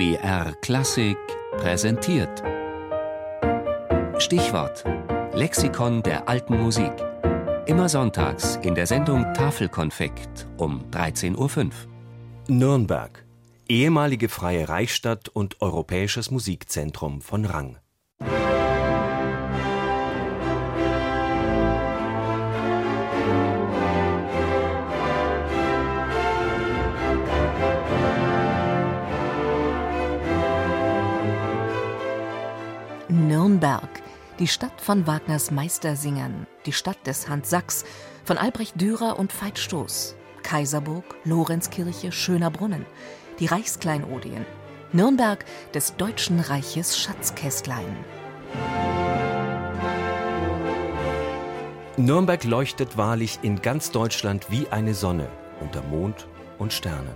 BR Klassik präsentiert. Stichwort: Lexikon der alten Musik. Immer sonntags in der Sendung Tafelkonfekt um 13.05 Uhr. Nürnberg, ehemalige freie Reichsstadt und europäisches Musikzentrum von Rang. Nürnberg, die Stadt von Wagners Meistersingern, die Stadt des Hans Sachs, von Albrecht Dürer und Veit Stoß, Kaiserburg, Lorenzkirche, Schöner Brunnen, die Reichskleinodien, Nürnberg des Deutschen Reiches Schatzkästlein. Nürnberg leuchtet wahrlich in ganz Deutschland wie eine Sonne unter Mond und Sternen.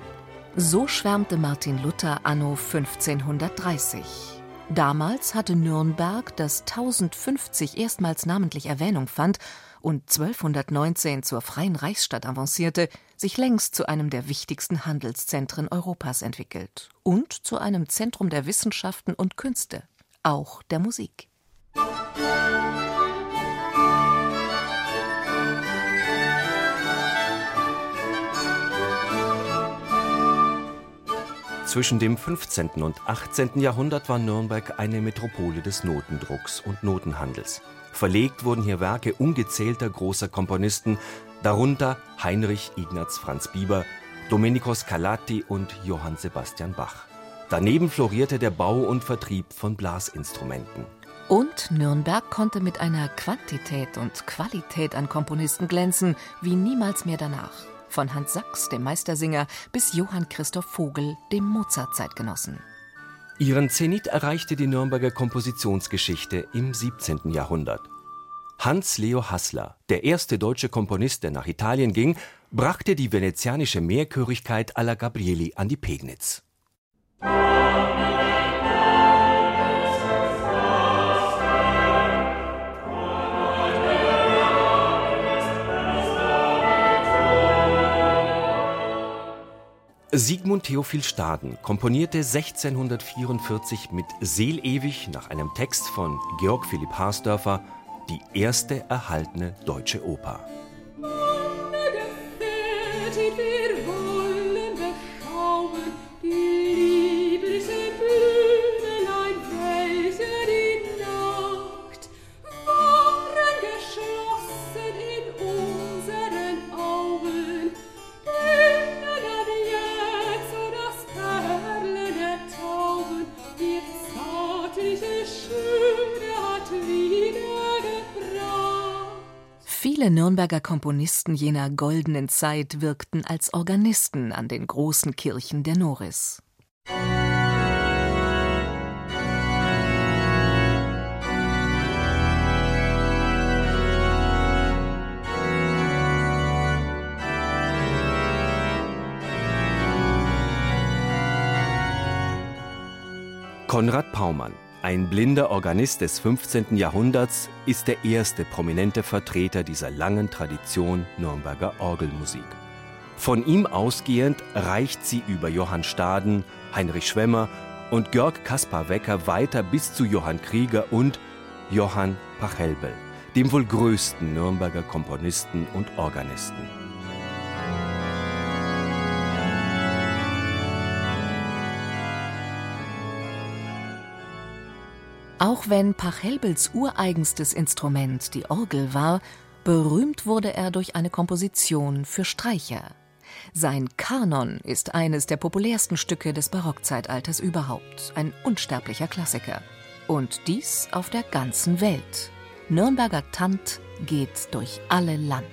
So schwärmte Martin Luther anno 1530. Damals hatte Nürnberg, das 1050 erstmals namentlich Erwähnung fand und 1219 zur freien Reichsstadt avancierte, sich längst zu einem der wichtigsten Handelszentren Europas entwickelt und zu einem Zentrum der Wissenschaften und Künste, auch der Musik. Zwischen dem 15. und 18. Jahrhundert war Nürnberg eine Metropole des Notendrucks und Notenhandels. Verlegt wurden hier Werke ungezählter großer Komponisten, darunter Heinrich Ignaz Franz Bieber, Domenico Scarlatti und Johann Sebastian Bach. Daneben florierte der Bau und Vertrieb von Blasinstrumenten. Und Nürnberg konnte mit einer Quantität und Qualität an Komponisten glänzen wie niemals mehr danach von Hans Sachs, dem Meistersinger, bis Johann Christoph Vogel, dem Mozart-Zeitgenossen. Ihren Zenit erreichte die Nürnberger Kompositionsgeschichte im 17. Jahrhundert. Hans Leo Hassler, der erste deutsche Komponist, der nach Italien ging, brachte die venezianische Mehrchörigkeit alla Gabrieli an die Pegnitz. Sigmund Theophil Staden komponierte 1644 mit Seelewig nach einem Text von Georg Philipp Harsdörfer die erste erhaltene deutsche Oper. Viele Nürnberger Komponisten jener goldenen Zeit wirkten als Organisten an den großen Kirchen der Noris. Konrad Paumann ein blinder Organist des 15. Jahrhunderts ist der erste prominente Vertreter dieser langen Tradition Nürnberger Orgelmusik. Von ihm ausgehend reicht sie über Johann Staden, Heinrich Schwemmer und Georg Kaspar Wecker weiter bis zu Johann Krieger und Johann Pachelbel, dem wohl größten Nürnberger Komponisten und Organisten. Auch wenn Pachelbels ureigenstes Instrument die Orgel war, berühmt wurde er durch eine Komposition für Streicher. Sein Kanon ist eines der populärsten Stücke des Barockzeitalters überhaupt, ein unsterblicher Klassiker. Und dies auf der ganzen Welt. Nürnberger Tant geht durch alle Land.